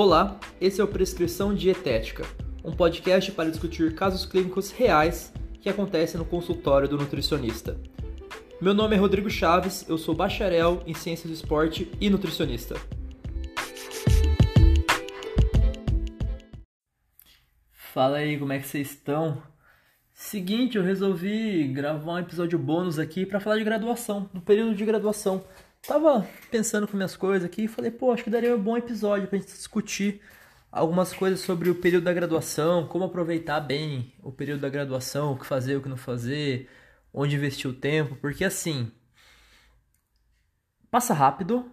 Olá, esse é o Prescrição Dietética, um podcast para discutir casos clínicos reais que acontecem no consultório do nutricionista. Meu nome é Rodrigo Chaves, eu sou bacharel em Ciências do Esporte e nutricionista. Fala aí, como é que vocês estão? Seguinte, eu resolvi gravar um episódio bônus aqui para falar de graduação, no período de graduação. Tava pensando com minhas coisas aqui e falei, pô, acho que daria um bom episódio pra gente discutir algumas coisas sobre o período da graduação, como aproveitar bem o período da graduação, o que fazer, o que não fazer, onde investir o tempo, porque assim, passa rápido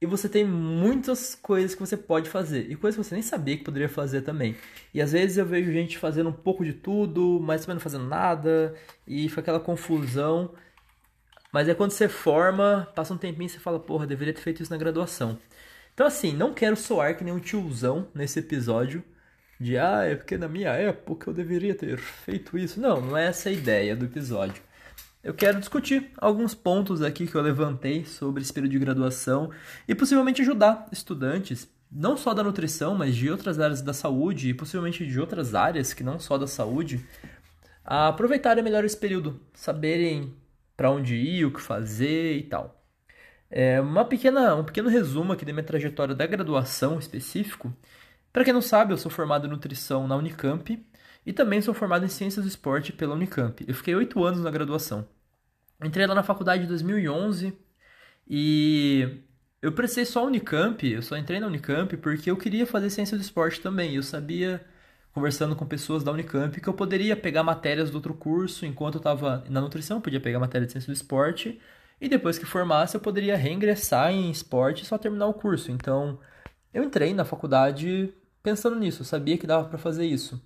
e você tem muitas coisas que você pode fazer e coisas que você nem sabia que poderia fazer também. E às vezes eu vejo gente fazendo um pouco de tudo, mas também não fazendo nada e fica aquela confusão. Mas é quando você forma, passa um tempinho e você fala, porra, deveria ter feito isso na graduação. Então assim, não quero soar que nem um tiozão nesse episódio de ah, é porque na minha época eu deveria ter feito isso. Não, não é essa a ideia do episódio. Eu quero discutir alguns pontos aqui que eu levantei sobre esse período de graduação e possivelmente ajudar estudantes, não só da nutrição, mas de outras áreas da saúde e possivelmente de outras áreas que não só da saúde, a aproveitarem melhor esse período, saberem para onde ir, o que fazer e tal. É uma pequena, um pequeno resumo aqui da minha trajetória da graduação específico. Para quem não sabe, eu sou formado em nutrição na Unicamp e também sou formado em ciências do esporte pela Unicamp. Eu fiquei oito anos na graduação. Entrei lá na faculdade em 2011 e eu prestei só a Unicamp, eu só entrei na Unicamp porque eu queria fazer ciência do esporte também. Eu sabia conversando com pessoas da Unicamp que eu poderia pegar matérias do outro curso enquanto eu estava na nutrição, podia pegar matéria de ciência do esporte e depois que formasse eu poderia reingressar em esporte e só terminar o curso. Então eu entrei na faculdade pensando nisso, eu sabia que dava para fazer isso.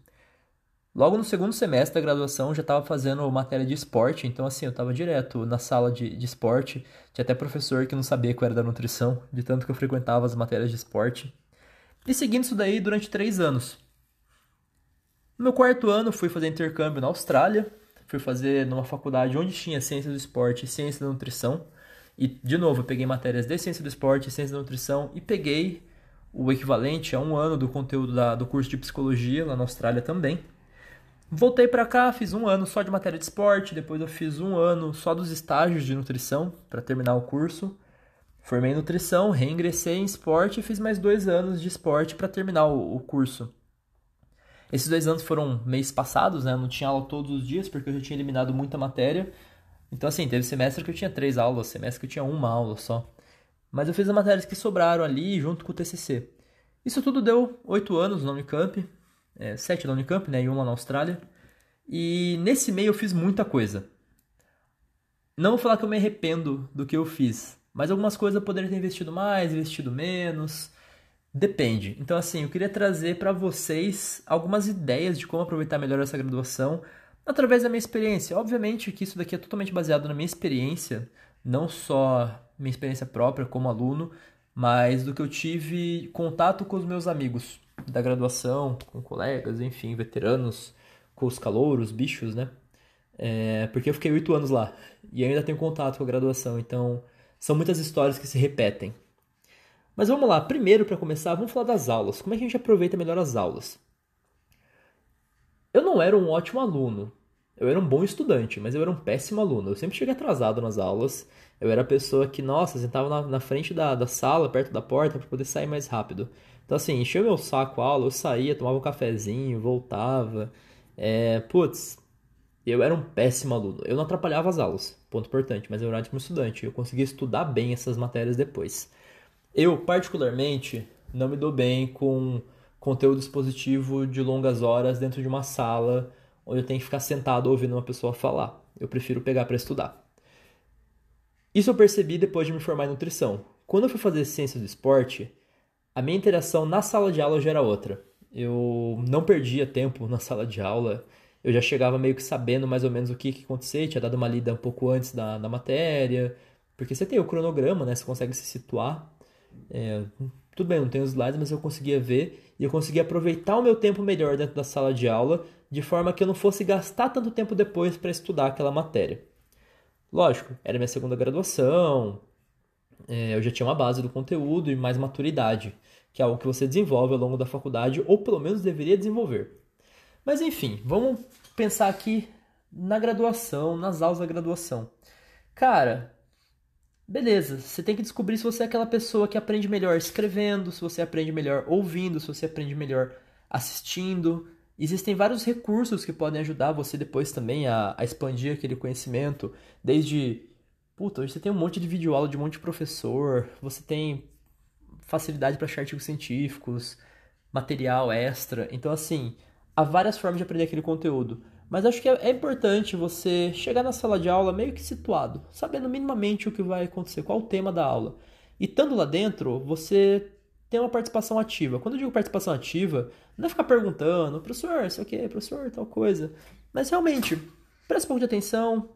Logo no segundo semestre da graduação já estava fazendo matéria de esporte, então assim, eu estava direto na sala de, de esporte. Tinha até professor que não sabia que eu era da nutrição, de tanto que eu frequentava as matérias de esporte. E seguindo isso daí durante três anos. No meu quarto ano, fui fazer intercâmbio na Austrália. Fui fazer numa faculdade onde tinha ciência do esporte e ciência da nutrição. E, de novo, eu peguei matérias de ciência do esporte ciência da nutrição e peguei o equivalente a um ano do conteúdo da, do curso de psicologia lá na Austrália também. Voltei para cá, fiz um ano só de matéria de esporte, depois eu fiz um ano só dos estágios de nutrição para terminar o curso. Formei em nutrição, reingressei em esporte e fiz mais dois anos de esporte para terminar o, o curso. Esses dois anos foram mês passados, né? Eu não tinha aula todos os dias porque eu já tinha eliminado muita matéria. Então, assim, teve semestre que eu tinha três aulas, semestre que eu tinha uma aula só. Mas eu fiz as matérias que sobraram ali junto com o TCC. Isso tudo deu oito anos na Unicamp, é, sete na Unicamp, né? E uma na Austrália. E nesse meio eu fiz muita coisa. Não vou falar que eu me arrependo do que eu fiz, mas algumas coisas eu poderia ter investido mais, investido menos. Depende. Então, assim, eu queria trazer para vocês algumas ideias de como aproveitar melhor essa graduação através da minha experiência. Obviamente que isso daqui é totalmente baseado na minha experiência, não só minha experiência própria como aluno, mas do que eu tive contato com os meus amigos da graduação, com colegas, enfim, veteranos, com os calouros, bichos, né? É, porque eu fiquei oito anos lá e ainda tenho contato com a graduação, então são muitas histórias que se repetem. Mas vamos lá, primeiro para começar, vamos falar das aulas. Como é que a gente aproveita melhor as aulas? Eu não era um ótimo aluno. Eu era um bom estudante, mas eu era um péssimo aluno. Eu sempre cheguei atrasado nas aulas. Eu era a pessoa que, nossa, sentava na, na frente da, da sala, perto da porta, para poder sair mais rápido. Então, assim, encheu meu saco a aula, eu saía, tomava um cafezinho, voltava. É, putz, eu era um péssimo aluno. Eu não atrapalhava as aulas, ponto importante, mas eu era um ótimo estudante. Eu conseguia estudar bem essas matérias depois. Eu, particularmente, não me dou bem com conteúdo expositivo de longas horas dentro de uma sala onde eu tenho que ficar sentado ouvindo uma pessoa falar. Eu prefiro pegar para estudar. Isso eu percebi depois de me formar em nutrição. Quando eu fui fazer ciência do esporte, a minha interação na sala de aula já era outra. Eu não perdia tempo na sala de aula, eu já chegava meio que sabendo mais ou menos o que, que acontecia, tinha dado uma lida um pouco antes da, da matéria, porque você tem o cronograma, né? Você consegue se situar. É, tudo bem, não tem os slides, mas eu conseguia ver e eu conseguia aproveitar o meu tempo melhor dentro da sala de aula, de forma que eu não fosse gastar tanto tempo depois para estudar aquela matéria. Lógico, era minha segunda graduação, é, eu já tinha uma base do conteúdo e mais maturidade, que é algo que você desenvolve ao longo da faculdade, ou pelo menos deveria desenvolver. Mas enfim, vamos pensar aqui na graduação, nas aulas da graduação. Cara, beleza, você tem que descobrir se você é aquela pessoa que aprende melhor escrevendo, se você aprende melhor ouvindo, se você aprende melhor assistindo. Existem vários recursos que podem ajudar você depois também a, a expandir aquele conhecimento, desde Puta, hoje você tem um monte de videoaula de um monte de professor, você tem facilidade para achar artigos científicos, material extra. Então, assim, há várias formas de aprender aquele conteúdo. Mas acho que é, é importante você chegar na sala de aula meio que situado, sabendo minimamente o que vai acontecer, qual o tema da aula. E estando lá dentro, você tem uma participação ativa. Quando eu digo participação ativa, não é ficar perguntando, professor, isso aqui, professor, tal coisa. Mas realmente, preste um pouco de atenção,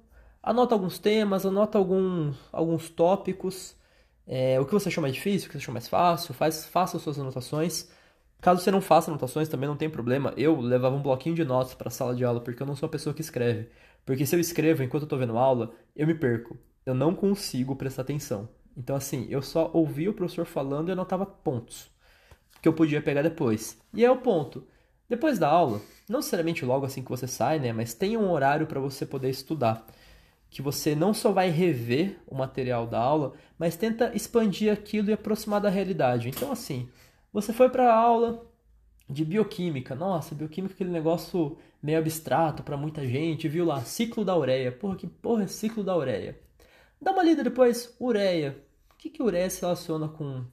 Anota alguns temas, anota alguns, alguns tópicos. É, o que você achou mais difícil, o que você achou mais fácil, faz, faça suas anotações. Caso você não faça anotações, também não tem problema. Eu levava um bloquinho de notas para a sala de aula, porque eu não sou a pessoa que escreve. Porque se eu escrevo enquanto eu estou vendo aula, eu me perco. Eu não consigo prestar atenção. Então, assim, eu só ouvia o professor falando e anotava pontos que eu podia pegar depois. E é o ponto. Depois da aula, não necessariamente logo assim que você sai, né? Mas tenha um horário para você poder estudar que você não só vai rever o material da aula, mas tenta expandir aquilo e aproximar da realidade. Então, assim, você foi para a aula de bioquímica. Nossa, bioquímica é aquele negócio meio abstrato para muita gente. Viu lá, ciclo da ureia. Porra, que porra é ciclo da ureia? Dá uma lida depois, ureia. O que, que ureia se relaciona com,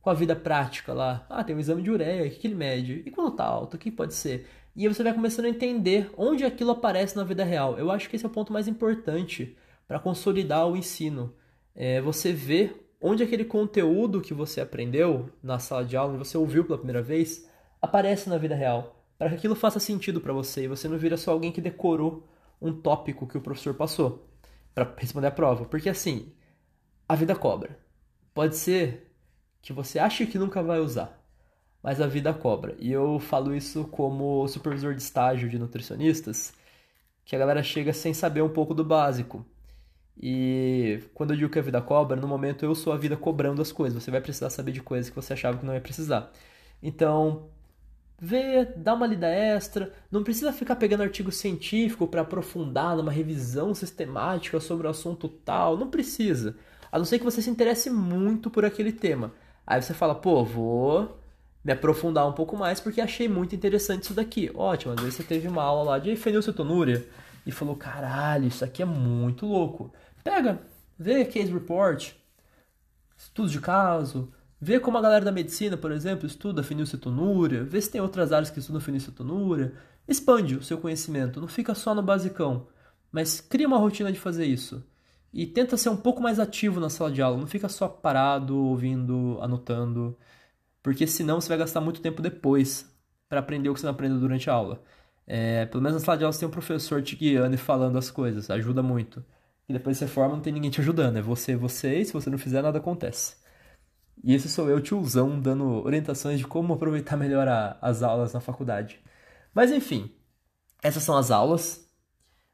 com a vida prática lá? Ah, tem um exame de ureia, o que, que ele mede? E quando tá alto, o que pode ser? e você vai começando a entender onde aquilo aparece na vida real. Eu acho que esse é o ponto mais importante para consolidar o ensino. É você ver onde aquele conteúdo que você aprendeu na sala de aula, onde você ouviu pela primeira vez, aparece na vida real. Para que aquilo faça sentido para você e você não vira só alguém que decorou um tópico que o professor passou para responder a prova. Porque assim, a vida cobra. Pode ser que você ache que nunca vai usar mas a vida cobra. E eu falo isso como supervisor de estágio de nutricionistas, que a galera chega sem saber um pouco do básico. E quando eu digo que a vida cobra, no momento eu sou a vida cobrando as coisas. Você vai precisar saber de coisas que você achava que não ia precisar. Então, vê, dá uma lida extra. Não precisa ficar pegando artigo científico para aprofundar numa revisão sistemática sobre o assunto tal. Não precisa. A não ser que você se interesse muito por aquele tema. Aí você fala, pô, vou me aprofundar um pouco mais porque achei muito interessante isso daqui. Ótimo, às vezes você teve uma aula lá de fenilcetonúria e falou: caralho, isso aqui é muito louco. Pega, vê case report, estudos de caso, vê como a galera da medicina, por exemplo, estuda fenilcetonúria, vê se tem outras áreas que estudam fenilcetonúria. Expande o seu conhecimento, não fica só no basicão, mas cria uma rotina de fazer isso. E tenta ser um pouco mais ativo na sala de aula, não fica só parado, ouvindo, anotando porque senão você vai gastar muito tempo depois para aprender o que você não aprendeu durante a aula. É, pelo menos na sala de aula você tem um professor te guiando e falando as coisas, ajuda muito. E depois você forma, não tem ninguém te ajudando, é você, você, e se você não fizer, nada acontece. E esse sou eu, tiozão, dando orientações de como aproveitar melhor a, as aulas na faculdade. Mas enfim, essas são as aulas.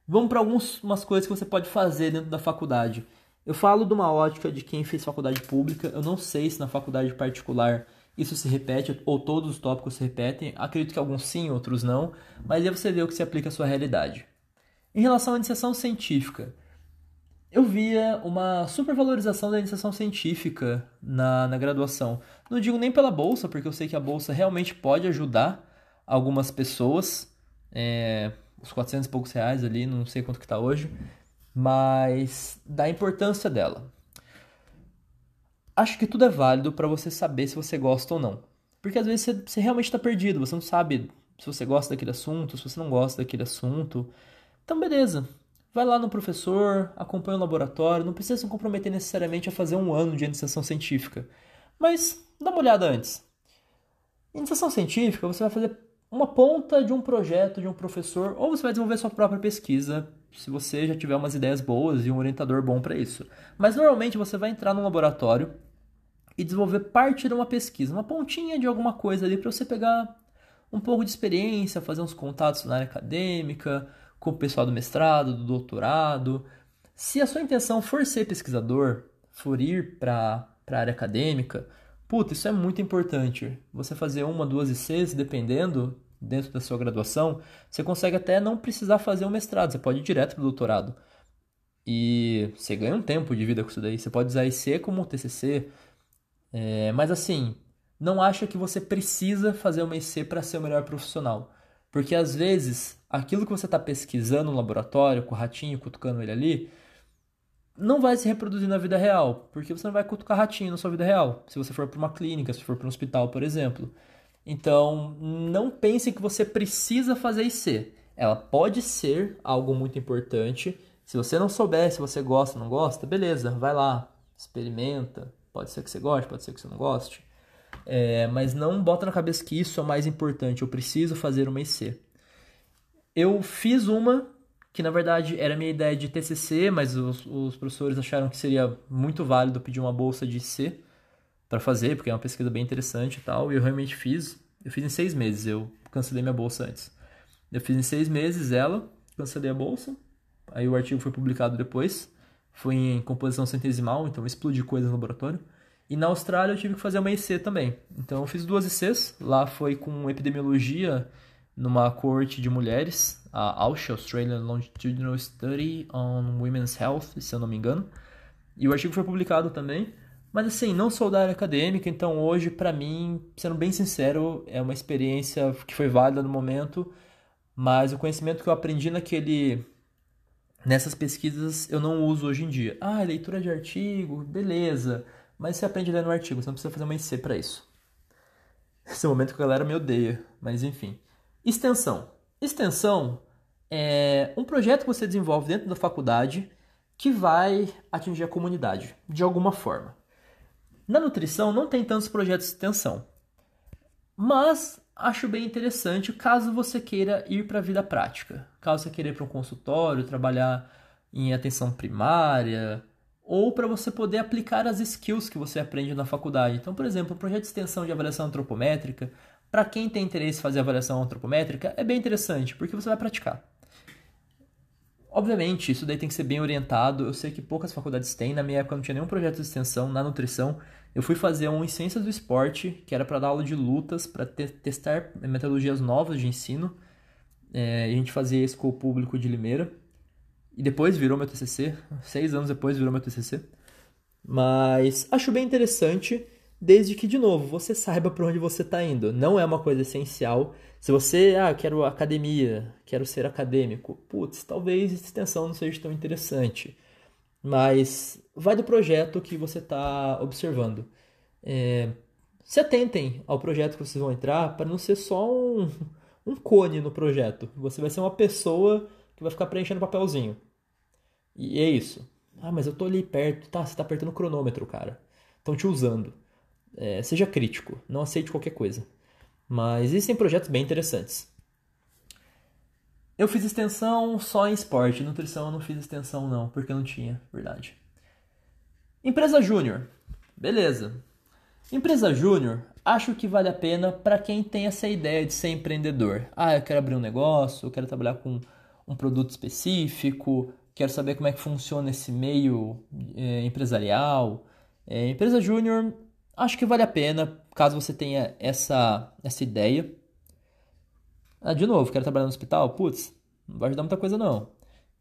Vamos para algumas coisas que você pode fazer dentro da faculdade. Eu falo de uma ótica de quem fez faculdade pública. Eu não sei se na faculdade particular isso se repete, ou todos os tópicos se repetem. Acredito que alguns sim, outros não, mas aí você vê o que se aplica à sua realidade. Em relação à iniciação científica, eu via uma supervalorização da iniciação científica na, na graduação. Não digo nem pela bolsa, porque eu sei que a bolsa realmente pode ajudar algumas pessoas. É, os 400 e poucos reais ali, não sei quanto que está hoje, mas da importância dela acho que tudo é válido para você saber se você gosta ou não. Porque às vezes você, você realmente está perdido, você não sabe se você gosta daquele assunto, se você não gosta daquele assunto. Então, beleza. Vai lá no professor, acompanha o laboratório, não precisa se comprometer necessariamente a fazer um ano de iniciação científica. Mas dá uma olhada antes. Iniciação científica, você vai fazer uma ponta de um projeto de um professor, ou você vai desenvolver sua própria pesquisa, se você já tiver umas ideias boas e um orientador bom para isso. Mas normalmente você vai entrar num laboratório e desenvolver parte de uma pesquisa, uma pontinha de alguma coisa ali para você pegar um pouco de experiência, fazer uns contatos na área acadêmica, com o pessoal do mestrado, do doutorado. Se a sua intenção for ser pesquisador, for ir para a área acadêmica, puta, isso é muito importante. Você fazer uma, duas ICs, dependendo, dentro da sua graduação, você consegue até não precisar fazer um mestrado, você pode ir direto para o doutorado. E você ganha um tempo de vida com isso daí. Você pode usar IC como TCC. É, mas assim, não acha que você precisa fazer uma IC para ser o melhor profissional. Porque às vezes, aquilo que você está pesquisando no laboratório, com o ratinho, cutucando ele ali, não vai se reproduzir na vida real. Porque você não vai cutucar ratinho na sua vida real. Se você for para uma clínica, se for para um hospital, por exemplo. Então, não pense que você precisa fazer IC. Ela pode ser algo muito importante se você não souber se você gosta não gosta, beleza, vai lá, experimenta. Pode ser que você goste, pode ser que você não goste. É, mas não bota na cabeça que isso é o mais importante. Eu preciso fazer uma IC. Eu fiz uma que na verdade era minha ideia de TCC, mas os, os professores acharam que seria muito válido pedir uma bolsa de IC para fazer, porque é uma pesquisa bem interessante e tal. E eu realmente fiz. Eu fiz em seis meses. Eu cancelei minha bolsa antes. Eu fiz em seis meses ela, cancelei a bolsa Aí o artigo foi publicado depois. Foi em composição centesimal, então explodi coisas no laboratório. E na Austrália eu tive que fazer uma IC também. Então eu fiz duas ICs. Lá foi com epidemiologia numa corte de mulheres, a AUSH, Australian Longitudinal Study on Women's Health, se eu não me engano. E o artigo foi publicado também. Mas assim, não sou da área acadêmica, então hoje, para mim, sendo bem sincero, é uma experiência que foi válida no momento, mas o conhecimento que eu aprendi naquele nessas pesquisas eu não uso hoje em dia. Ah, leitura de artigo, beleza. Mas você aprende a ler no artigo, você não precisa fazer uma IC para isso. Esse é o momento que a galera me odeia, mas enfim. Extensão. Extensão é um projeto que você desenvolve dentro da faculdade que vai atingir a comunidade de alguma forma. Na nutrição não tem tantos projetos de extensão, mas acho bem interessante caso você queira ir para a vida prática. Caso você queira ir para um consultório, trabalhar em atenção primária, ou para você poder aplicar as skills que você aprende na faculdade. Então, por exemplo, o projeto de extensão de avaliação antropométrica, para quem tem interesse em fazer avaliação antropométrica, é bem interessante, porque você vai praticar. Obviamente, isso daí tem que ser bem orientado. Eu sei que poucas faculdades têm. Na minha época não tinha nenhum projeto de extensão na nutrição. Eu fui fazer um em Ciências do Esporte, que era para dar aula de lutas, para te testar metodologias novas de ensino. É, a gente fazia isso com o público de Limeira. E depois virou meu TCC. Seis anos depois virou meu TCC. Mas acho bem interessante, desde que, de novo, você saiba para onde você está indo. Não é uma coisa essencial. Se você, ah, quero academia, quero ser acadêmico, putz, talvez extensão não seja tão interessante. Mas vai do projeto que você está observando. É, se atentem ao projeto que vocês vão entrar para não ser só um, um cone no projeto. Você vai ser uma pessoa que vai ficar preenchendo papelzinho. E é isso. Ah, mas eu tô ali perto. Tá, você tá apertando o cronômetro, cara. Estão te usando. É, seja crítico. Não aceite qualquer coisa. Mas existem projetos bem interessantes. Eu fiz extensão só em esporte, nutrição eu não fiz extensão não, porque não tinha, verdade. Empresa júnior. Beleza. Empresa júnior, acho que vale a pena para quem tem essa ideia de ser empreendedor. Ah, eu quero abrir um negócio, eu quero trabalhar com um produto específico, quero saber como é que funciona esse meio é, empresarial. É, empresa júnior, acho que vale a pena, caso você tenha essa, essa ideia. Ah, de novo, quero trabalhar no hospital? Putz, não vai ajudar muita coisa não.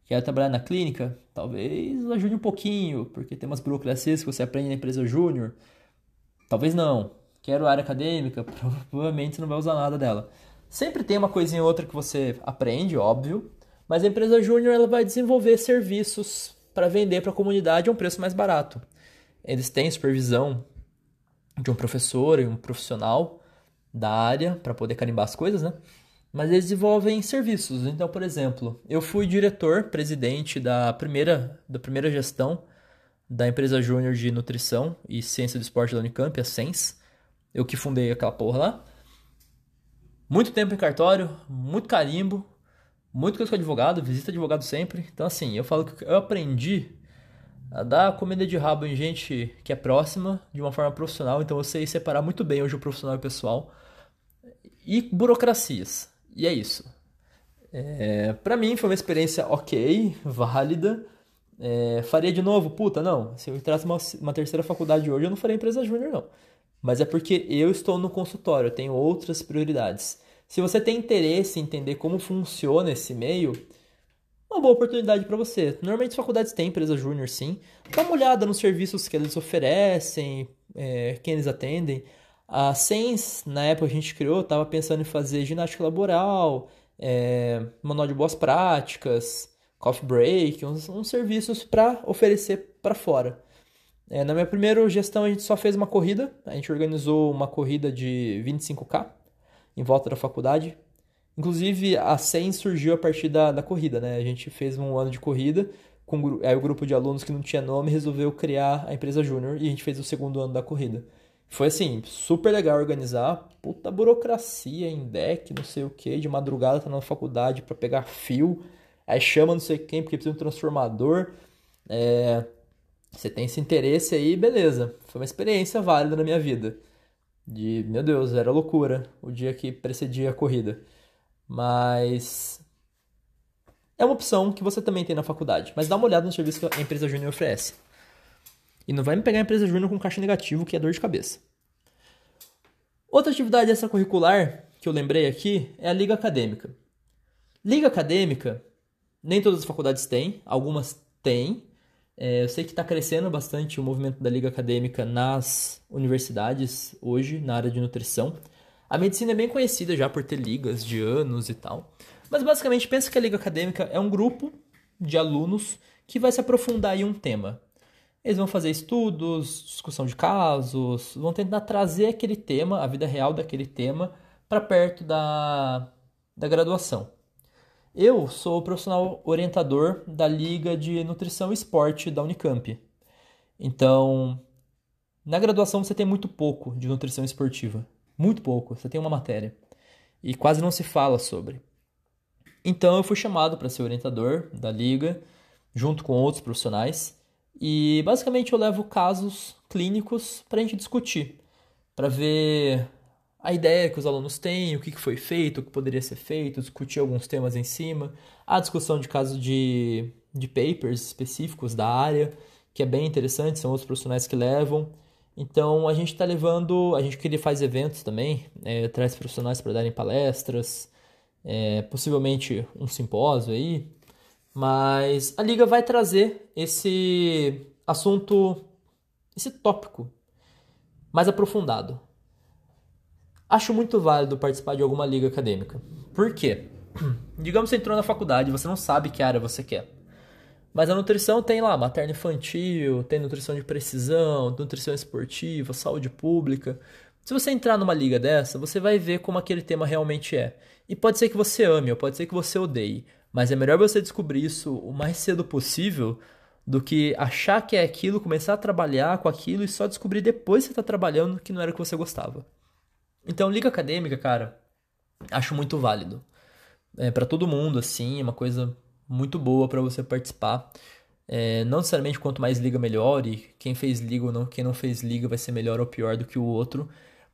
Quero trabalhar na clínica? Talvez ajude um pouquinho, porque tem umas burocracias que você aprende na empresa júnior. Talvez não. Quero área acadêmica? Provavelmente você não vai usar nada dela. Sempre tem uma coisinha ou outra que você aprende, óbvio, mas a empresa júnior ela vai desenvolver serviços para vender para a comunidade a um preço mais barato. Eles têm supervisão de um professor e um profissional da área para poder carimbar as coisas, né? Mas eles desenvolvem serviços. Então, por exemplo, eu fui diretor, presidente da primeira, da primeira gestão da empresa júnior de nutrição e ciência do esporte da Unicamp, a SENS. Eu que fundei aquela porra lá. Muito tempo em cartório, muito carimbo, muito coisa com advogado, visita advogado sempre. Então, assim, eu falo que eu aprendi a dar comida de rabo em gente que é próxima de uma forma profissional. Então, eu sei separar muito bem hoje o profissional e o pessoal. E burocracias. E é isso. É, para mim foi uma experiência ok, válida. É, faria de novo? Puta, não. Se eu entrasse uma, uma terceira faculdade hoje, eu não faria empresa júnior, não. Mas é porque eu estou no consultório, eu tenho outras prioridades. Se você tem interesse em entender como funciona esse meio, uma boa oportunidade para você. Normalmente as faculdades têm empresa júnior, sim. Dá uma olhada nos serviços que eles oferecem, é, quem eles atendem. A SENS, na época que a gente criou, estava pensando em fazer ginástica laboral, é, manual de boas práticas, coffee break, uns, uns serviços para oferecer para fora. É, na minha primeira gestão a gente só fez uma corrida, a gente organizou uma corrida de 25k em volta da faculdade. Inclusive a SEM surgiu a partir da, da corrida, né? A gente fez um ano de corrida, com aí o grupo de alunos que não tinha nome resolveu criar a empresa Júnior e a gente fez o segundo ano da corrida. Foi assim, super legal organizar, puta burocracia em deck, não sei o que, de madrugada tá na faculdade para pegar fio, aí chama não sei quem porque precisa de um transformador. É, você tem esse interesse aí, beleza. Foi uma experiência válida na minha vida. De, meu Deus, era loucura o dia que precedia a corrida. Mas é uma opção que você também tem na faculdade. Mas dá uma olhada no serviço que a empresa Júnior oferece. E não vai me pegar a empresa Júnior com caixa negativo, que é dor de cabeça. Outra atividade extracurricular que eu lembrei aqui é a Liga Acadêmica. Liga Acadêmica, nem todas as faculdades têm, algumas têm. É, eu sei que está crescendo bastante o movimento da Liga Acadêmica nas universidades hoje, na área de nutrição. A medicina é bem conhecida já por ter ligas de anos e tal. Mas basicamente pensa que a Liga Acadêmica é um grupo de alunos que vai se aprofundar em um tema. Eles vão fazer estudos, discussão de casos, vão tentar trazer aquele tema, a vida real daquele tema, para perto da, da graduação. Eu sou o profissional orientador da Liga de Nutrição e Esporte da Unicamp. Então, na graduação você tem muito pouco de nutrição esportiva. Muito pouco. Você tem uma matéria. E quase não se fala sobre. Então eu fui chamado para ser orientador da liga, junto com outros profissionais. E basicamente eu levo casos clínicos para a gente discutir, para ver a ideia que os alunos têm, o que foi feito, o que poderia ser feito, discutir alguns temas em cima, a discussão de casos de, de papers específicos da área, que é bem interessante, são outros profissionais que levam. Então a gente está levando, a gente queria faz eventos também, é, traz profissionais para darem palestras, é, possivelmente um simpósio aí, mas a liga vai trazer esse assunto, esse tópico mais aprofundado. Acho muito válido participar de alguma liga acadêmica. Por quê? Digamos que você entrou na faculdade você não sabe que área você quer. Mas a nutrição tem lá materno infantil, tem nutrição de precisão, nutrição esportiva, saúde pública. Se você entrar numa liga dessa, você vai ver como aquele tema realmente é. E pode ser que você ame, ou pode ser que você odeie. Mas é melhor você descobrir isso o mais cedo possível do que achar que é aquilo, começar a trabalhar com aquilo e só descobrir depois que você está trabalhando que não era o que você gostava. Então, liga acadêmica, cara, acho muito válido. É, para todo mundo, assim, é uma coisa muito boa para você participar. É, não necessariamente quanto mais liga, melhor, e quem fez liga ou não, quem não fez liga vai ser melhor ou pior do que o outro,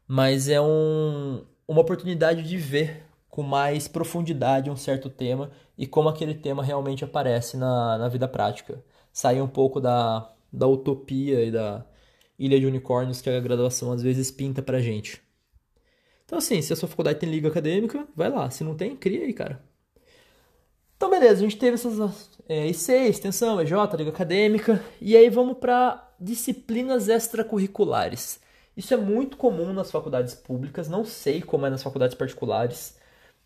mas é um, uma oportunidade de ver com mais profundidade um certo tema e como aquele tema realmente aparece na, na vida prática. Sair um pouco da, da utopia e da ilha de unicórnios que a graduação às vezes pinta pra gente. Então, assim, se a sua faculdade tem liga acadêmica, vai lá. Se não tem, cria aí, cara. Então, beleza, a gente teve essas é, IC, extensão, EJ, liga acadêmica. E aí vamos para disciplinas extracurriculares. Isso é muito comum nas faculdades públicas, não sei como é nas faculdades particulares.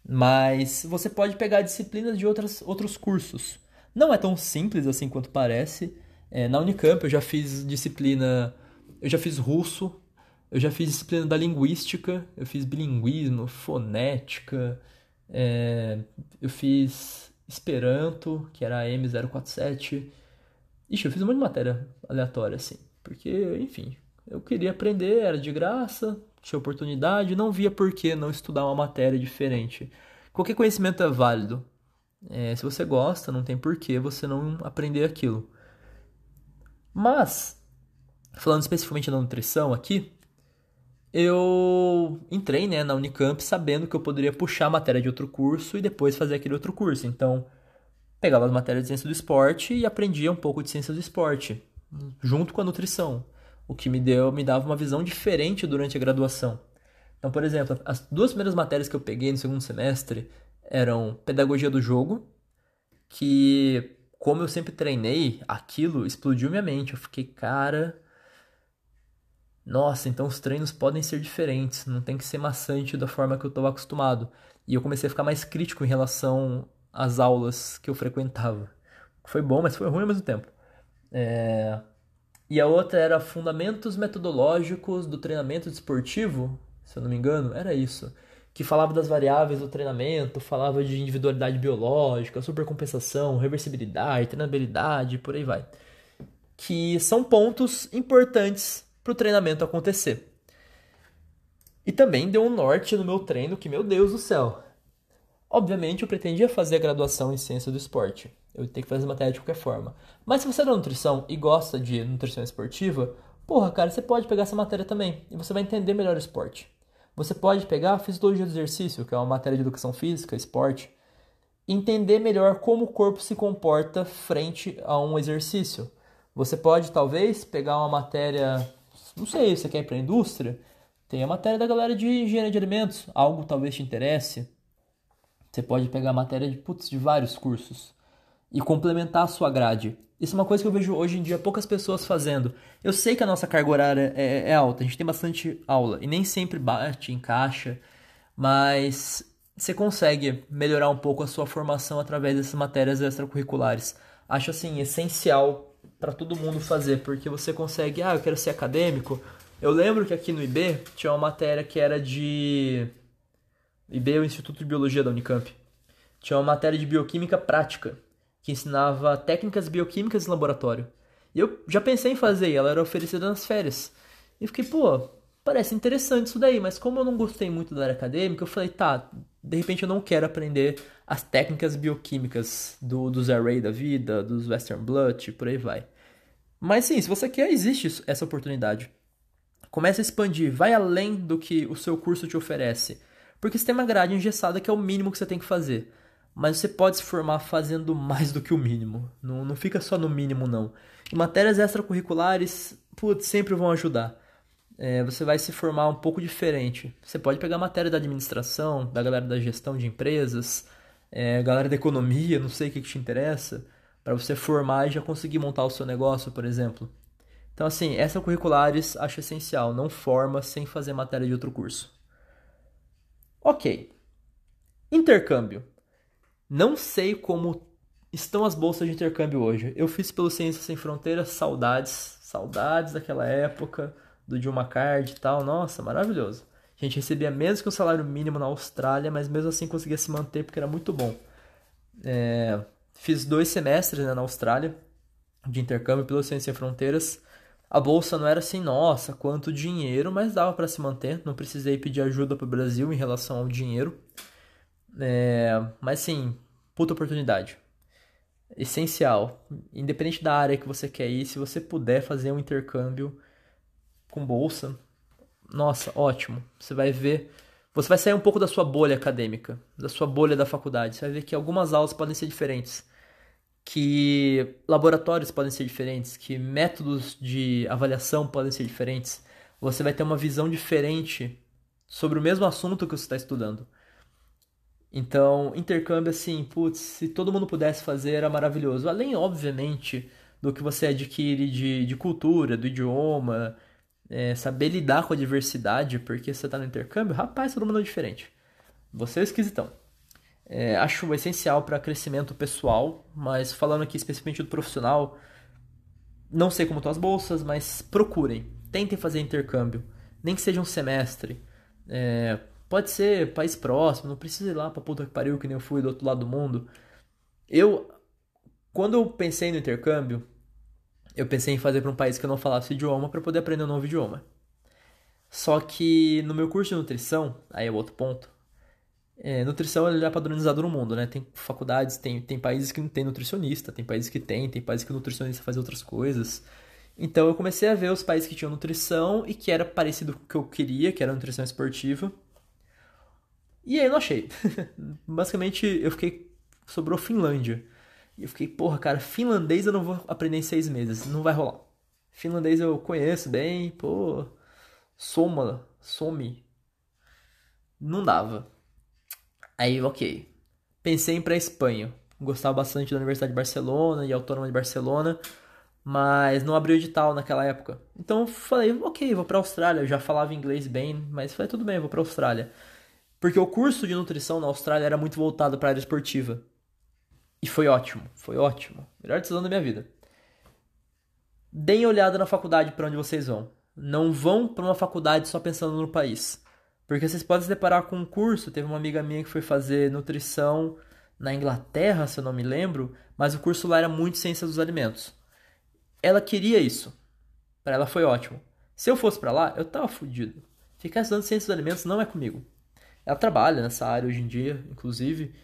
Mas você pode pegar disciplinas de outras, outros cursos. Não é tão simples assim quanto parece. É, na Unicamp eu já fiz disciplina, eu já fiz russo, eu já fiz disciplina da linguística, eu fiz bilinguismo, fonética, é, eu fiz Esperanto, que era a M047. Ixi, eu fiz um monte de matéria aleatória, assim. Porque, enfim, eu queria aprender, era de graça, tinha oportunidade, não via por que não estudar uma matéria diferente. Qualquer conhecimento é válido. É, se você gosta, não tem por que você não aprender aquilo. Mas, falando especificamente da nutrição aqui, eu entrei né, na Unicamp sabendo que eu poderia puxar a matéria de outro curso e depois fazer aquele outro curso. Então, pegava as matérias de ciência do esporte e aprendia um pouco de ciência do esporte, junto com a nutrição, o que me deu, me dava uma visão diferente durante a graduação. Então, por exemplo, as duas primeiras matérias que eu peguei no segundo semestre eram pedagogia do jogo, que como eu sempre treinei, aquilo explodiu minha mente. Eu fiquei, cara, nossa, então os treinos podem ser diferentes, não tem que ser maçante da forma que eu estava acostumado. E eu comecei a ficar mais crítico em relação às aulas que eu frequentava. Foi bom, mas foi ruim ao mesmo tempo. É... E a outra era Fundamentos Metodológicos do Treinamento Desportivo, se eu não me engano, era isso. Que falava das variáveis do treinamento, falava de individualidade biológica, supercompensação, reversibilidade, treinabilidade, por aí vai. Que são pontos importantes para o treinamento acontecer. E também deu um norte no meu treino que, meu Deus do céu. Obviamente, eu pretendia fazer a graduação em ciência do esporte. Eu tenho que fazer matéria de qualquer forma. Mas se você é da nutrição e gosta de nutrição esportiva, porra, cara, você pode pegar essa matéria também. E você vai entender melhor o esporte. Você pode pegar a fisiologia do exercício, que é uma matéria de educação física, esporte, entender melhor como o corpo se comporta frente a um exercício. Você pode, talvez, pegar uma matéria, não sei, você quer ir para a indústria, tem a matéria da galera de engenharia de alimentos, algo talvez te interesse. Você pode pegar a matéria de, putz, de vários cursos e complementar a sua grade. Isso é uma coisa que eu vejo hoje em dia poucas pessoas fazendo. Eu sei que a nossa carga horária é, é alta, a gente tem bastante aula e nem sempre bate, encaixa, mas você consegue melhorar um pouco a sua formação através dessas matérias extracurriculares. Acho assim essencial para todo mundo fazer, porque você consegue, ah, eu quero ser acadêmico, eu lembro que aqui no IB tinha uma matéria que era de. IB é o Instituto de Biologia da Unicamp. Tinha uma matéria de bioquímica prática, que ensinava técnicas bioquímicas em laboratório. E eu já pensei em fazer, ela era oferecida nas férias. E fiquei, pô, parece interessante isso daí, mas como eu não gostei muito da área acadêmica, eu falei, tá, de repente eu não quero aprender as técnicas bioquímicas do, dos Array da vida, dos Western Blot, por aí vai. Mas sim, se você quer, existe essa oportunidade. Comece a expandir, vai além do que o seu curso te oferece. Porque você tem uma grade engessada que é o mínimo que você tem que fazer. Mas você pode se formar fazendo mais do que o mínimo. Não, não fica só no mínimo, não. E matérias extracurriculares, putz, sempre vão ajudar. É, você vai se formar um pouco diferente. Você pode pegar matéria da administração, da galera da gestão de empresas, é, galera da economia, não sei o que, que te interessa, para você formar e já conseguir montar o seu negócio, por exemplo. Então, assim, extracurriculares acho essencial, não forma sem fazer matéria de outro curso. Ok. Intercâmbio. Não sei como estão as bolsas de intercâmbio hoje. Eu fiz pelo Ciências Sem Fronteiras, saudades, saudades daquela época, do Dilma Card e tal. Nossa, maravilhoso. A gente recebia menos que o salário mínimo na Austrália, mas mesmo assim conseguia se manter porque era muito bom. É, fiz dois semestres né, na Austrália de intercâmbio pelo Ciências Sem Fronteiras. A bolsa não era assim, nossa, quanto dinheiro, mas dava para se manter. Não precisei pedir ajuda para o Brasil em relação ao dinheiro. É, mas sim, puta oportunidade. Essencial. Independente da área que você quer ir, se você puder fazer um intercâmbio com bolsa, nossa, ótimo. Você vai ver. Você vai sair um pouco da sua bolha acadêmica, da sua bolha da faculdade. Você vai ver que algumas aulas podem ser diferentes que laboratórios podem ser diferentes, que métodos de avaliação podem ser diferentes. Você vai ter uma visão diferente sobre o mesmo assunto que você está estudando. Então, intercâmbio, assim, putz, se todo mundo pudesse fazer, era maravilhoso. Além, obviamente, do que você adquire de, de cultura, do idioma, é, saber lidar com a diversidade, porque você está no intercâmbio, rapaz, todo mundo é diferente. Você é esquisitão. É, acho essencial para crescimento pessoal, mas falando aqui especificamente do profissional, não sei como estão as bolsas, mas procurem, tentem fazer intercâmbio, nem que seja um semestre. É, pode ser país próximo, não precisa ir lá para puta que pariu que nem eu fui do outro lado do mundo. Eu, quando eu pensei no intercâmbio, eu pensei em fazer para um país que eu não falasse idioma para poder aprender um novo idioma. Só que no meu curso de nutrição, aí é outro ponto, é, nutrição ele é padronizado no mundo, né? Tem faculdades, tem, tem países que não tem nutricionista, tem países que tem, tem países que o nutricionista faz outras coisas. Então eu comecei a ver os países que tinham nutrição e que era parecido com o que eu queria, que era nutrição esportiva. E aí não achei. Basicamente eu fiquei. sobrou Finlândia. E eu fiquei, porra, cara, finlandês eu não vou aprender em seis meses, não vai rolar. Finlandês eu conheço bem, pô, soma, some. Não dava. Aí, ok. Pensei em ir pra Espanha. Gostava bastante da Universidade de Barcelona e Autônoma de Barcelona, mas não abriu edital naquela época. Então falei, ok, vou pra Austrália. Eu já falava inglês bem, mas falei, tudo bem, vou pra Austrália. Porque o curso de nutrição na Austrália era muito voltado para a área esportiva. E foi ótimo, foi ótimo. Melhor decisão da minha vida. Deem olhada na faculdade para onde vocês vão. Não vão para uma faculdade só pensando no país. Porque vocês podem se deparar com um curso. Teve uma amiga minha que foi fazer nutrição na Inglaterra, se eu não me lembro, mas o curso lá era muito ciência dos alimentos. Ela queria isso. Para ela foi ótimo. Se eu fosse para lá, eu tava fudido. Ficar estudando ciência dos alimentos não é comigo. Ela trabalha nessa área hoje em dia, inclusive.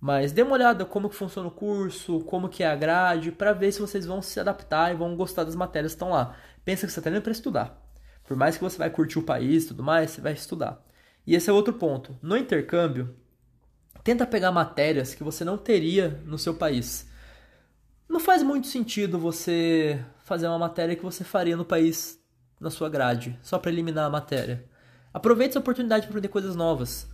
Mas dê uma olhada como que funciona o curso, como que é a grade, para ver se vocês vão se adaptar e vão gostar das matérias que estão lá. Pensa que você está indo para estudar. Por mais que você vai curtir o país e tudo mais, você vai estudar. E esse é outro ponto. No intercâmbio, tenta pegar matérias que você não teria no seu país. Não faz muito sentido você fazer uma matéria que você faria no país na sua grade, só para eliminar a matéria. Aproveite essa oportunidade para aprender coisas novas.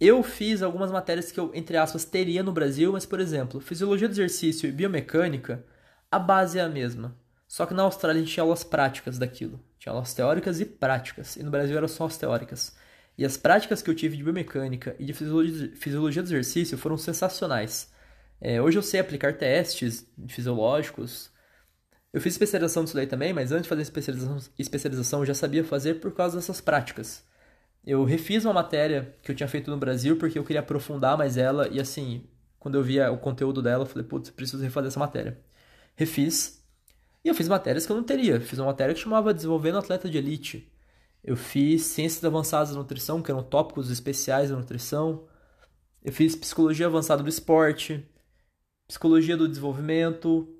Eu fiz algumas matérias que eu, entre aspas, teria no Brasil, mas, por exemplo, fisiologia do exercício e biomecânica, a base é a mesma. Só que na Austrália a gente tinha aulas práticas daquilo. Tinha aulas teóricas e práticas. E no Brasil eram só as teóricas. E as práticas que eu tive de biomecânica e de fisiologia, do exercício foram sensacionais. É, hoje eu sei aplicar testes fisiológicos. Eu fiz especialização disso daí também, mas antes de fazer especialização, especialização eu já sabia fazer por causa dessas práticas. Eu refiz uma matéria que eu tinha feito no Brasil porque eu queria aprofundar mais ela e assim, quando eu via o conteúdo dela, eu falei, putz, preciso refazer essa matéria. Refiz. E eu fiz matérias que eu não teria. Fiz uma matéria que chamava Desenvolvendo Atleta de Elite. Eu fiz Ciências Avançadas da Nutrição, que eram tópicos especiais da nutrição. Eu fiz Psicologia Avançada do Esporte, Psicologia do Desenvolvimento,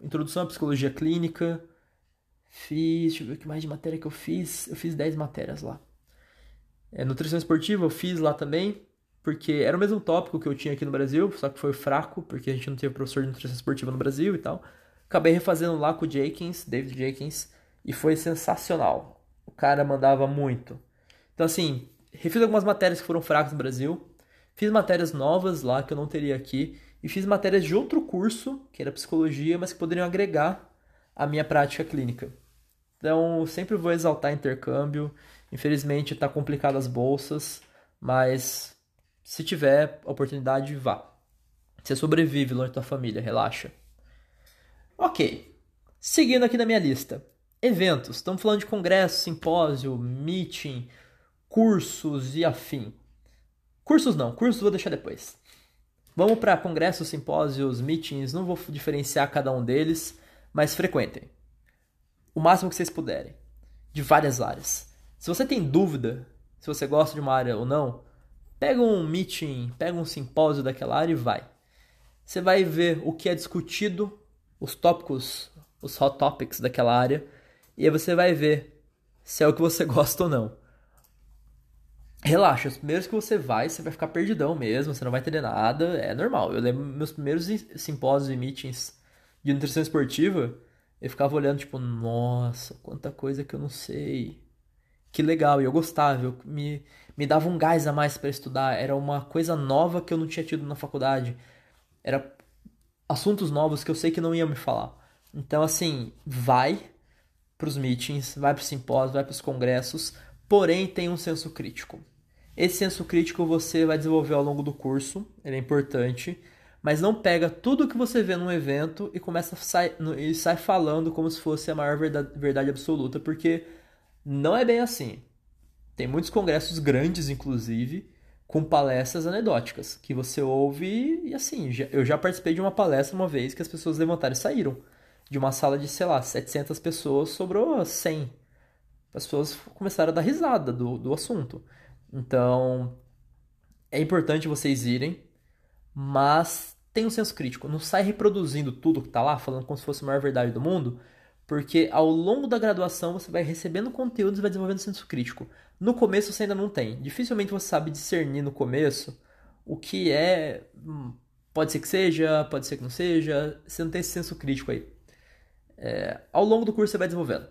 Introdução à Psicologia Clínica. Fiz, deixa eu ver o que mais de matéria que eu fiz. Eu fiz 10 matérias lá. É, nutrição esportiva eu fiz lá também, porque era o mesmo tópico que eu tinha aqui no Brasil, só que foi fraco, porque a gente não teve professor de nutrição esportiva no Brasil e tal. Acabei refazendo lá com o Jenkins, David Jenkins, e foi sensacional. O cara mandava muito. Então, assim, refiz algumas matérias que foram fracas no Brasil, fiz matérias novas lá que eu não teria aqui, e fiz matérias de outro curso, que era psicologia, mas que poderiam agregar a minha prática clínica. Então, sempre vou exaltar intercâmbio Infelizmente está complicado as bolsas, mas se tiver oportunidade, vá. Você sobrevive longe da família, relaxa. Ok, seguindo aqui na minha lista. Eventos, estamos falando de congresso, simpósio, meeting, cursos e afim. Cursos não, cursos vou deixar depois. Vamos para congressos, simpósios, meetings, não vou diferenciar cada um deles, mas frequentem. O máximo que vocês puderem, de várias áreas. Se você tem dúvida se você gosta de uma área ou não, pega um meeting, pega um simpósio daquela área e vai. Você vai ver o que é discutido, os tópicos, os hot topics daquela área, e aí você vai ver se é o que você gosta ou não. Relaxa, os primeiros que você vai, você vai ficar perdidão mesmo, você não vai entender nada, é normal. Eu lembro meus primeiros simpósios e meetings de nutrição esportiva, eu ficava olhando tipo, nossa, quanta coisa que eu não sei que legal, e eu gostava, eu, me, me dava um gás a mais para estudar, era uma coisa nova que eu não tinha tido na faculdade, era assuntos novos que eu sei que não iam me falar. Então, assim, vai para os meetings, vai para os simpósios, vai para os congressos, porém tem um senso crítico. Esse senso crítico você vai desenvolver ao longo do curso, ele é importante, mas não pega tudo que você vê num evento e começa a sai, e sai falando como se fosse a maior verdade, verdade absoluta, porque não é bem assim. Tem muitos congressos grandes, inclusive, com palestras anedóticas, que você ouve e assim, eu já participei de uma palestra uma vez que as pessoas levantaram e saíram. De uma sala de, sei lá, 700 pessoas, sobrou 100. As pessoas começaram a dar risada do, do assunto. Então, é importante vocês irem, mas tenha um senso crítico. Não sai reproduzindo tudo que tá lá, falando como se fosse a maior verdade do mundo, porque ao longo da graduação você vai recebendo conteúdos e vai desenvolvendo senso crítico. No começo você ainda não tem. Dificilmente você sabe discernir no começo o que é Pode ser que seja, pode ser que não seja, você não tem esse senso crítico aí. É, ao longo do curso você vai desenvolvendo.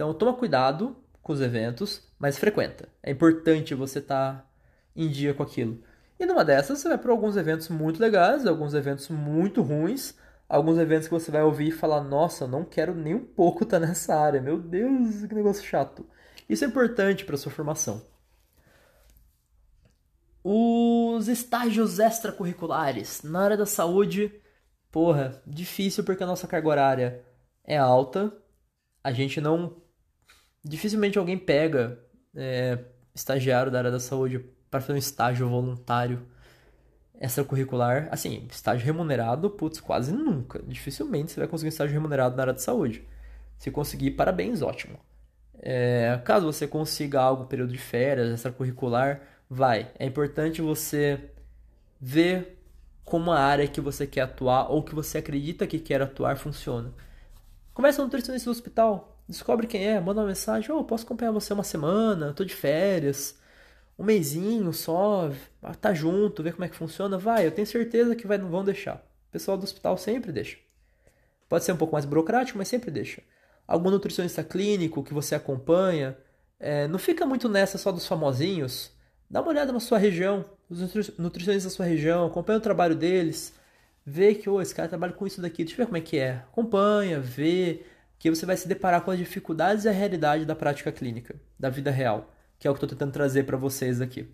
Então toma cuidado com os eventos, mas frequenta. É importante você estar tá em dia com aquilo. E numa dessas você vai para alguns eventos muito legais, alguns eventos muito ruins, alguns eventos que você vai ouvir e falar: Nossa, não quero nem um pouco estar tá nessa área, meu Deus, que negócio chato. Isso é importante para sua formação. Os estágios extracurriculares na área da saúde, porra, difícil porque a nossa carga horária é alta. A gente não. Dificilmente alguém pega é, estagiário da área da saúde para fazer um estágio voluntário extracurricular. Assim, estágio remunerado, putz, quase nunca. Dificilmente você vai conseguir um estágio remunerado na área de saúde. Se conseguir, parabéns, ótimo. É, caso você consiga algo período de férias, extracurricular, vai. É importante você ver como a área que você quer atuar ou que você acredita que quer atuar funciona. Conversa com o nutricionista do hospital, descobre quem é, manda uma mensagem, oh, posso acompanhar você uma semana, tô de férias, um mêsinho só, tá junto, ver como é que funciona, vai, eu tenho certeza que vai, não vão deixar. O pessoal do hospital sempre deixa. Pode ser um pouco mais burocrático, mas sempre deixa. Algum nutricionista clínico que você acompanha, é, não fica muito nessa só dos famosinhos, Dá uma olhada na sua região, os nutricionistas da sua região, acompanha o trabalho deles, vê que oh, esse cara trabalha com isso daqui, deixa eu ver como é que é. Acompanha, vê, que você vai se deparar com as dificuldades e a realidade da prática clínica, da vida real, que é o que estou tentando trazer para vocês aqui.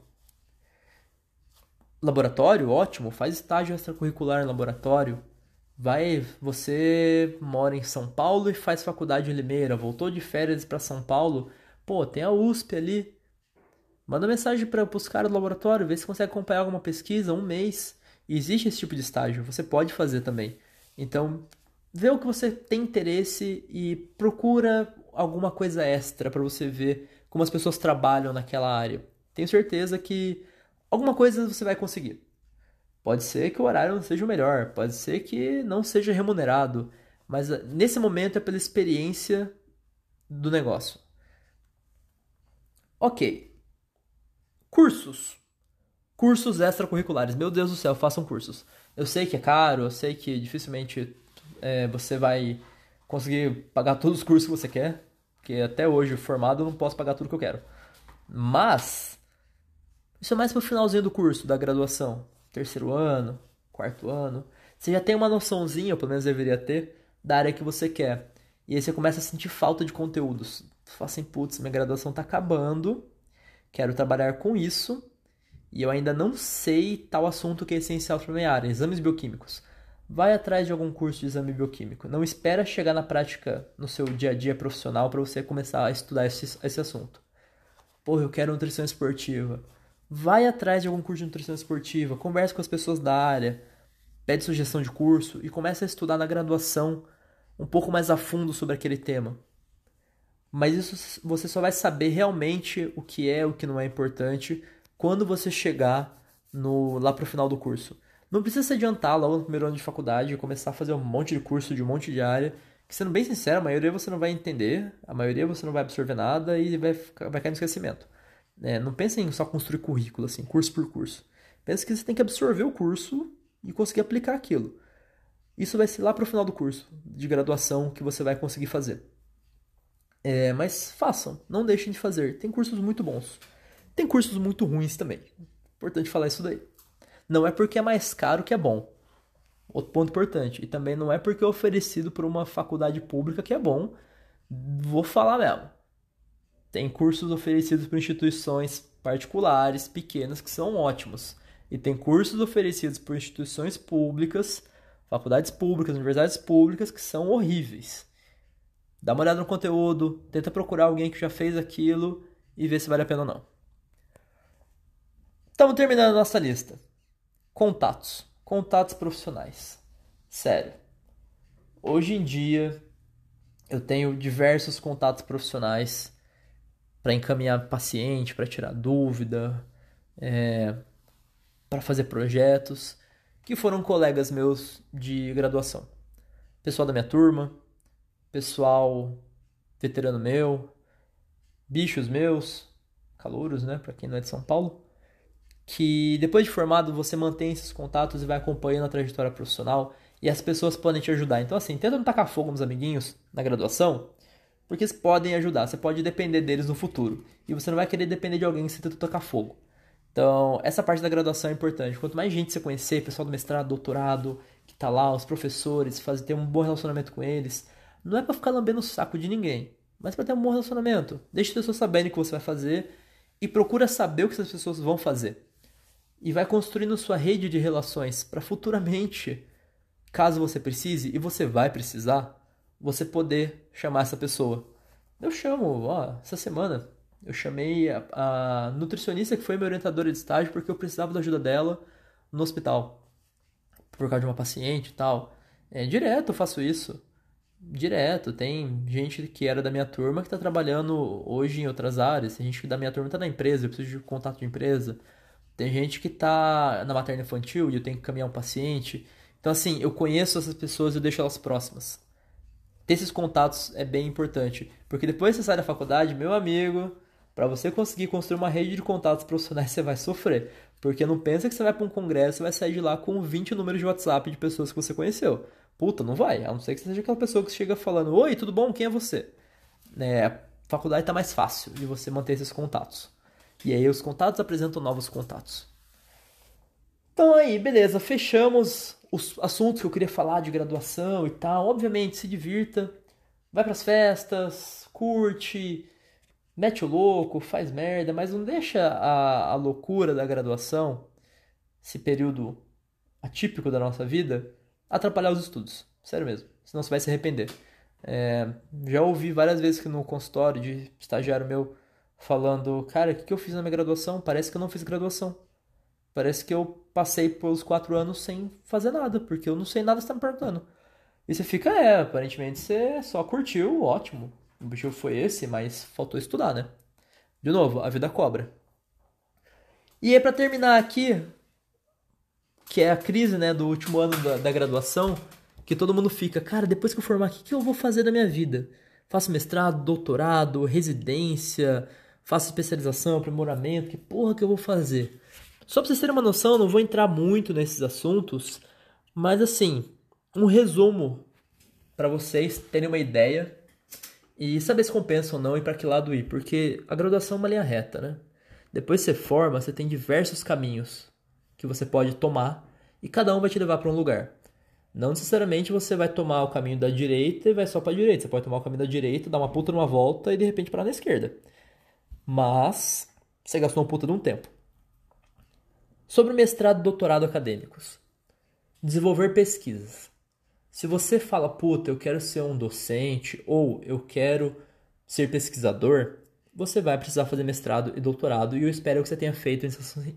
Laboratório, ótimo, faz estágio extracurricular em laboratório. Vai, você mora em São Paulo e faz faculdade em Limeira, voltou de férias para São Paulo, pô, tem a USP ali, Manda mensagem para os caras do laboratório, vê se consegue acompanhar alguma pesquisa, um mês. Existe esse tipo de estágio, você pode fazer também. Então, vê o que você tem interesse e procura alguma coisa extra para você ver como as pessoas trabalham naquela área. Tenho certeza que alguma coisa você vai conseguir. Pode ser que o horário não seja o melhor, pode ser que não seja remunerado, mas ah, nesse momento é pela experiência do negócio. Ok, Cursos. Cursos extracurriculares. Meu Deus do céu, façam cursos. Eu sei que é caro, eu sei que dificilmente é, você vai conseguir pagar todos os cursos que você quer. Porque até hoje, formado, eu não posso pagar tudo que eu quero. Mas, isso é mais pro finalzinho do curso, da graduação. Terceiro ano, quarto ano. Você já tem uma noçãozinha, ou pelo menos deveria ter, da área que você quer. E aí você começa a sentir falta de conteúdos. Você fala assim, putz, minha graduação tá acabando Quero trabalhar com isso e eu ainda não sei tal assunto que é essencial para minha área, exames bioquímicos. Vai atrás de algum curso de exame bioquímico. Não espera chegar na prática no seu dia a dia profissional para você começar a estudar esse, esse assunto. Porra, eu quero nutrição esportiva. Vai atrás de algum curso de nutrição esportiva, converse com as pessoas da área, pede sugestão de curso e comece a estudar na graduação um pouco mais a fundo sobre aquele tema. Mas isso você só vai saber realmente o que é, o que não é importante quando você chegar no lá pro final do curso. Não precisa se adiantar logo no primeiro ano de faculdade e começar a fazer um monte de curso de um monte de área, que sendo bem sincero, a maioria você não vai entender, a maioria você não vai absorver nada e vai, ficar, vai cair no esquecimento. É, não pense em só construir currículo, assim, curso por curso. Pense que você tem que absorver o curso e conseguir aplicar aquilo. Isso vai ser lá pro final do curso de graduação que você vai conseguir fazer. É, mas façam, não deixem de fazer. Tem cursos muito bons. Tem cursos muito ruins também. Importante falar isso daí. Não é porque é mais caro que é bom. Outro ponto importante. E também não é porque é oferecido por uma faculdade pública que é bom. Vou falar mesmo. Tem cursos oferecidos por instituições particulares, pequenas, que são ótimos. E tem cursos oferecidos por instituições públicas, faculdades públicas, universidades públicas, que são horríveis. Dá uma olhada no conteúdo, tenta procurar alguém que já fez aquilo e ver se vale a pena ou não. Estamos terminando a nossa lista. Contatos. Contatos profissionais. Sério. Hoje em dia, eu tenho diversos contatos profissionais para encaminhar paciente, para tirar dúvida, é, para fazer projetos, que foram colegas meus de graduação. Pessoal da minha turma, pessoal veterano meu, bichos meus, calouros, né, para quem não é de São Paulo. Que depois de formado você mantém esses contatos e vai acompanhando a trajetória profissional e as pessoas podem te ajudar. Então, assim, tenta não tacar fogo nos amiguinhos na graduação, porque eles podem ajudar. Você pode depender deles no futuro e você não vai querer depender de alguém que você tenta tocar fogo. Então, essa parte da graduação é importante. Quanto mais gente você conhecer, pessoal do mestrado, doutorado, que tá lá, os professores, fazer ter um bom relacionamento com eles, não é para ficar lambendo o saco de ninguém, mas para ter um bom relacionamento. Deixe as pessoas saberem o que você vai fazer e procura saber o que essas pessoas vão fazer. E vai construindo sua rede de relações para futuramente, caso você precise, e você vai precisar, você poder chamar essa pessoa. Eu chamo, ó, essa semana eu chamei a, a nutricionista que foi minha orientadora de estágio porque eu precisava da ajuda dela no hospital. Por causa de uma paciente e tal. É, direto eu faço isso. Direto. Tem gente que era da minha turma que está trabalhando hoje em outras áreas. Tem gente que da minha turma está na empresa, eu preciso de contato de empresa. Tem gente que está na materna infantil e eu tenho que caminhar um paciente. Então, assim, eu conheço essas pessoas e eu deixo elas próximas. Ter esses contatos é bem importante. Porque depois que você sai da faculdade, meu amigo, para você conseguir construir uma rede de contatos profissionais, você vai sofrer. Porque não pensa que você vai para um congresso e vai sair de lá com 20 números de WhatsApp de pessoas que você conheceu. Puta, não vai. A não ser que você seja aquela pessoa que chega falando: Oi, tudo bom? Quem é você? É, a faculdade está mais fácil de você manter esses contatos. E aí os contatos apresentam novos contatos. Então aí, beleza, fechamos os assuntos que eu queria falar de graduação e tal. Obviamente, se divirta, vai para as festas, curte, mete o louco, faz merda, mas não deixa a, a loucura da graduação, esse período atípico da nossa vida, atrapalhar os estudos. Sério mesmo. Senão você vai se arrepender. É, já ouvi várias vezes que no consultório de estagiário meu falando, cara, o que, eu fiz na minha graduação? Parece que eu não fiz graduação. Parece que eu passei pelos quatro anos sem fazer nada, porque eu não sei nada que você tá me perguntando. E você fica, é, aparentemente você só curtiu, ótimo. O objetivo foi esse, mas faltou estudar, né? De novo, a vida cobra. E aí, pra terminar aqui, que é a crise, né, do último ano da, da graduação, que todo mundo fica, cara, depois que eu formar, o que, que eu vou fazer da minha vida? Faço mestrado, doutorado, residência, faço especialização, aprimoramento, que porra que eu vou fazer? Só pra vocês terem uma noção, não vou entrar muito nesses assuntos, mas assim, um resumo para vocês terem uma ideia e saber se compensa ou não e para que lado ir, porque a graduação é uma linha reta, né? Depois que você forma, você tem diversos caminhos que você pode tomar e cada um vai te levar para um lugar. Não necessariamente você vai tomar o caminho da direita e vai só para a direita. Você pode tomar o caminho da direita, dar uma puta numa volta e de repente parar na esquerda. Mas você gastou um puta de um tempo. Sobre o mestrado e doutorado acadêmicos. Desenvolver pesquisas. Se você fala, puta, eu quero ser um docente ou eu quero ser pesquisador, você vai precisar fazer mestrado e doutorado e eu espero que você tenha feito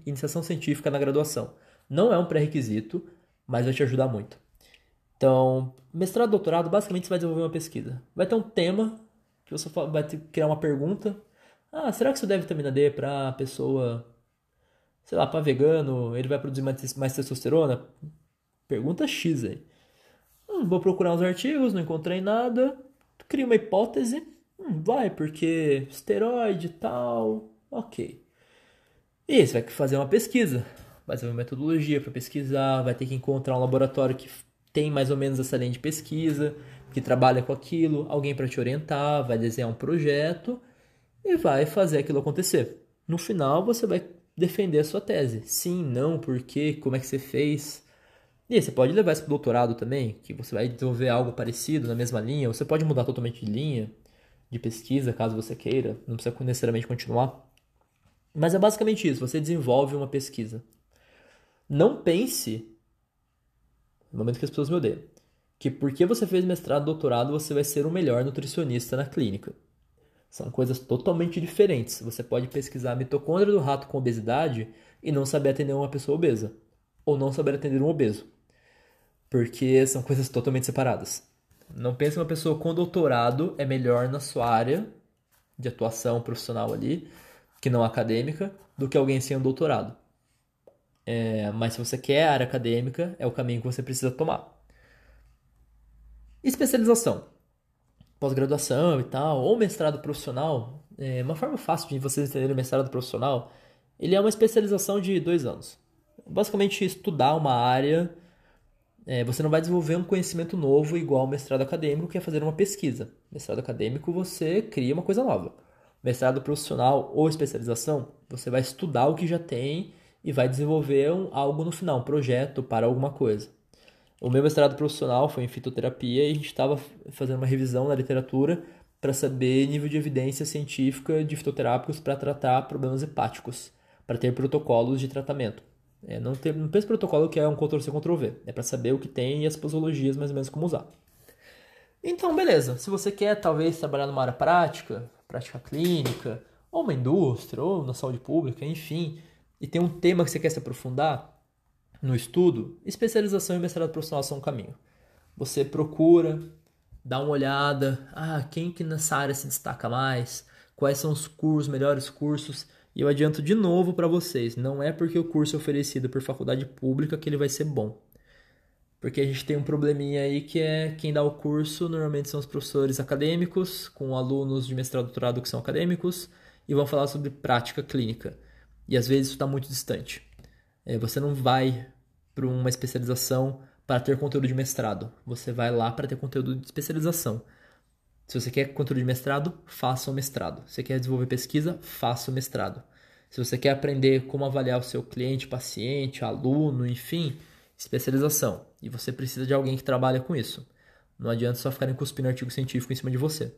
iniciação, científica na graduação. Não é um pré-requisito, mas vai te ajudar muito. Então, mestrado e doutorado, basicamente você vai desenvolver uma pesquisa. Vai ter um tema que você vai criar uma pergunta. Ah, será que isso deve vitamina D para pessoa, sei lá, para vegano, ele vai produzir mais, mais testosterona? Pergunta X aí. Hum, vou procurar uns artigos, não encontrei nada. Cria uma hipótese. Hum, vai, porque esteroide e tal. Ok. E você vai fazer uma pesquisa. Vai fazer uma metodologia para pesquisar, vai ter que encontrar um laboratório que tem mais ou menos essa linha de pesquisa, que trabalha com aquilo, alguém para te orientar, vai desenhar um projeto e vai fazer aquilo acontecer. No final, você vai defender a sua tese. Sim, não, por quê, como é que você fez. E aí, você pode levar isso para o doutorado também, que você vai desenvolver algo parecido na mesma linha. Você pode mudar totalmente de linha de pesquisa, caso você queira. Não precisa necessariamente continuar. Mas é basicamente isso. Você desenvolve uma pesquisa. Não pense, no momento que as pessoas me odeiam, que porque você fez mestrado, doutorado, você vai ser o melhor nutricionista na clínica. São coisas totalmente diferentes. Você pode pesquisar a mitocôndria do rato com obesidade e não saber atender uma pessoa obesa. Ou não saber atender um obeso porque são coisas totalmente separadas. Não pense que uma pessoa com doutorado é melhor na sua área de atuação profissional ali, que não acadêmica, do que alguém sem um doutorado. É, mas se você quer a área acadêmica, é o caminho que você precisa tomar. Especialização. Pós-graduação e tal, ou mestrado profissional. É uma forma fácil de vocês entenderem o mestrado profissional Ele é uma especialização de dois anos. Basicamente, estudar uma área. É, você não vai desenvolver um conhecimento novo igual ao mestrado acadêmico, que é fazer uma pesquisa. Mestrado acadêmico, você cria uma coisa nova. Mestrado profissional ou especialização, você vai estudar o que já tem e vai desenvolver um, algo no final, um projeto para alguma coisa. O meu mestrado profissional foi em fitoterapia e a gente estava fazendo uma revisão na literatura para saber nível de evidência científica de fitoterápicos para tratar problemas hepáticos, para ter protocolos de tratamento. É, não, ter, não pensa protocolo que é um Ctrl-C, Ctrl-V. É para saber o que tem e as posologias mais ou menos como usar. Então, beleza. Se você quer talvez trabalhar numa área prática, prática clínica, ou uma indústria, ou na saúde pública, enfim, e tem um tema que você quer se aprofundar no estudo, especialização e mestrado profissional são um caminho. Você procura, dá uma olhada, ah, quem que nessa área se destaca mais, quais são os cursos, melhores cursos, e eu adianto de novo para vocês, não é porque o curso é oferecido por faculdade pública que ele vai ser bom. Porque a gente tem um probleminha aí que é quem dá o curso normalmente são os professores acadêmicos, com alunos de mestrado e doutorado que são acadêmicos, e vão falar sobre prática clínica. E às vezes isso está muito distante. É, você não vai para uma especialização para ter conteúdo de mestrado. Você vai lá para ter conteúdo de especialização. Se você quer conteúdo de mestrado, faça o mestrado. Se você quer desenvolver pesquisa, faça o mestrado. Se você quer aprender como avaliar o seu cliente, paciente, aluno, enfim, especialização. E você precisa de alguém que trabalhe com isso. Não adianta só ficarem cuspindo artigo científico em cima de você.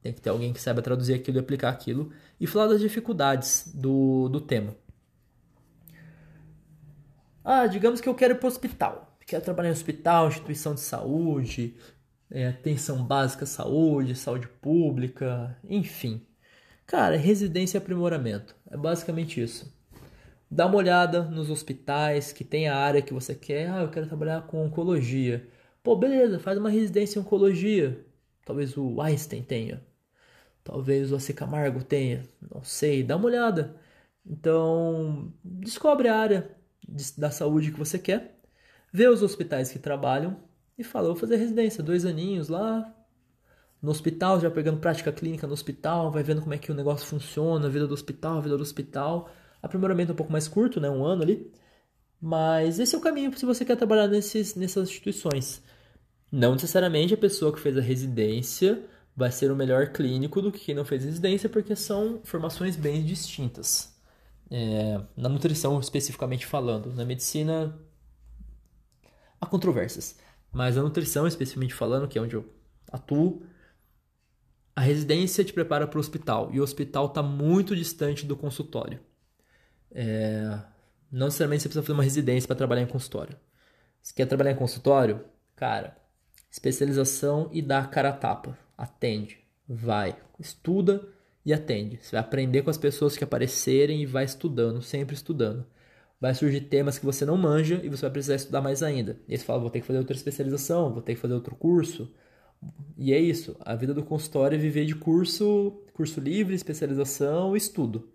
Tem que ter alguém que saiba traduzir aquilo e aplicar aquilo e falar das dificuldades do, do tema. Ah, digamos que eu quero ir para o hospital. Quero trabalhar em hospital, instituição de saúde, é, atenção básica à saúde, saúde pública, enfim. Cara, residência e aprimoramento. É basicamente isso. Dá uma olhada nos hospitais que tem a área que você quer. Ah, eu quero trabalhar com oncologia. Pô, beleza, faz uma residência em oncologia. Talvez o Einstein tenha. Talvez o AC Camargo tenha. Não sei, dá uma olhada. Então, descobre a área da saúde que você quer. Vê os hospitais que trabalham e fala, vou fazer residência, dois aninhos lá no hospital, já pegando prática clínica no hospital, vai vendo como é que o negócio funciona, a vida do hospital, a vida do hospital. Aprimoramento um pouco mais curto, né, um ano ali. Mas esse é o caminho se você quer trabalhar nesses, nessas instituições. Não necessariamente a pessoa que fez a residência vai ser o melhor clínico do que quem não fez residência, porque são formações bem distintas. É, na nutrição, especificamente falando, na medicina, há controvérsias. Mas a nutrição, especificamente falando, que é onde eu atuo, a residência te prepara para o hospital e o hospital está muito distante do consultório. É... Não necessariamente você precisa fazer uma residência para trabalhar em consultório. Se quer trabalhar em consultório, cara, especialização e dá a cara a tapa. Atende, vai, estuda e atende. Você vai aprender com as pessoas que aparecerem e vai estudando, sempre estudando vai surgir temas que você não manja e você vai precisar estudar mais ainda. E aí você fala, vou ter que fazer outra especialização, vou ter que fazer outro curso. E é isso, a vida do consultório é viver de curso, curso livre, especialização, estudo.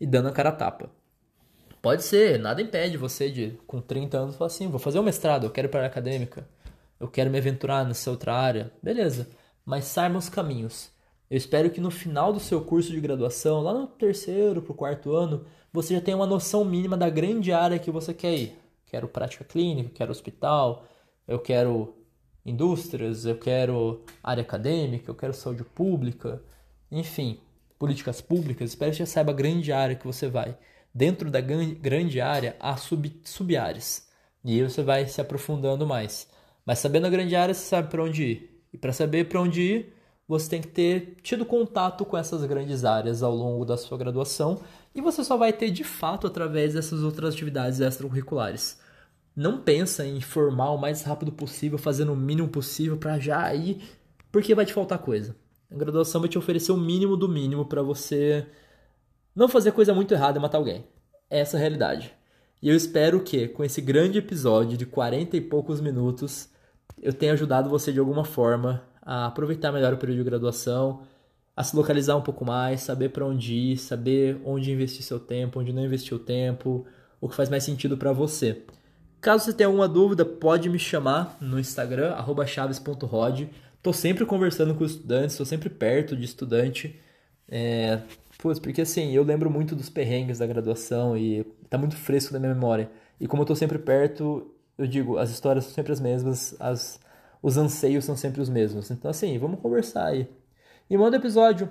E dando a cara a tapa. Pode ser, nada impede você de, com 30 anos, falar assim, vou fazer um mestrado, eu quero ir para a acadêmica, eu quero me aventurar nessa outra área. Beleza, mas saiba os caminhos. Eu espero que no final do seu curso de graduação, lá no terceiro para o quarto ano, você já tem uma noção mínima da grande área que você quer ir. Quero prática clínica, quero hospital, eu quero indústrias, eu quero área acadêmica, eu quero saúde pública, enfim, políticas públicas. Espero que você saiba a grande área que você vai. Dentro da grande área há sub, sub-áreas. E aí você vai se aprofundando mais. Mas sabendo a grande área, você sabe para onde ir. E para saber para onde ir, você tem que ter tido contato com essas grandes áreas ao longo da sua graduação e você só vai ter de fato através dessas outras atividades extracurriculares. Não pensa em formar o mais rápido possível, fazendo o mínimo possível para já ir, porque vai te faltar coisa. A graduação vai te oferecer o mínimo do mínimo para você não fazer coisa muito errada e matar alguém. Essa é a realidade. E eu espero que, com esse grande episódio de 40 e poucos minutos, eu tenha ajudado você de alguma forma a aproveitar melhor o período de graduação, a se localizar um pouco mais, saber para onde ir, saber onde investir seu tempo, onde não investir o tempo, o que faz mais sentido para você. Caso você tenha alguma dúvida, pode me chamar no Instagram, chaves.rod. Estou sempre conversando com estudantes, estou sempre perto de estudante. É, Putz, porque assim, eu lembro muito dos perrengues da graduação e tá muito fresco na minha memória. E como eu tô sempre perto, eu digo, as histórias são sempre as mesmas, as, os anseios são sempre os mesmos. Então assim, vamos conversar aí. E manda episódio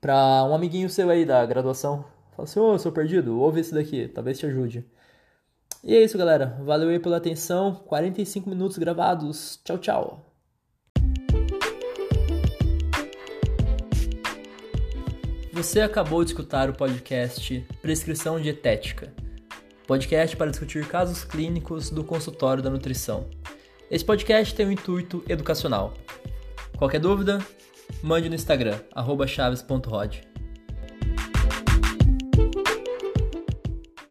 pra um amiguinho seu aí da graduação. Fala assim, ô, oh, sou perdido, ouve esse daqui, talvez te ajude. E é isso, galera. Valeu aí pela atenção. 45 minutos gravados. Tchau, tchau. Você acabou de escutar o podcast Prescrição Dietética podcast para discutir casos clínicos do consultório da nutrição. Esse podcast tem um intuito educacional. Qualquer dúvida, mande no Instagram, chaves.rod.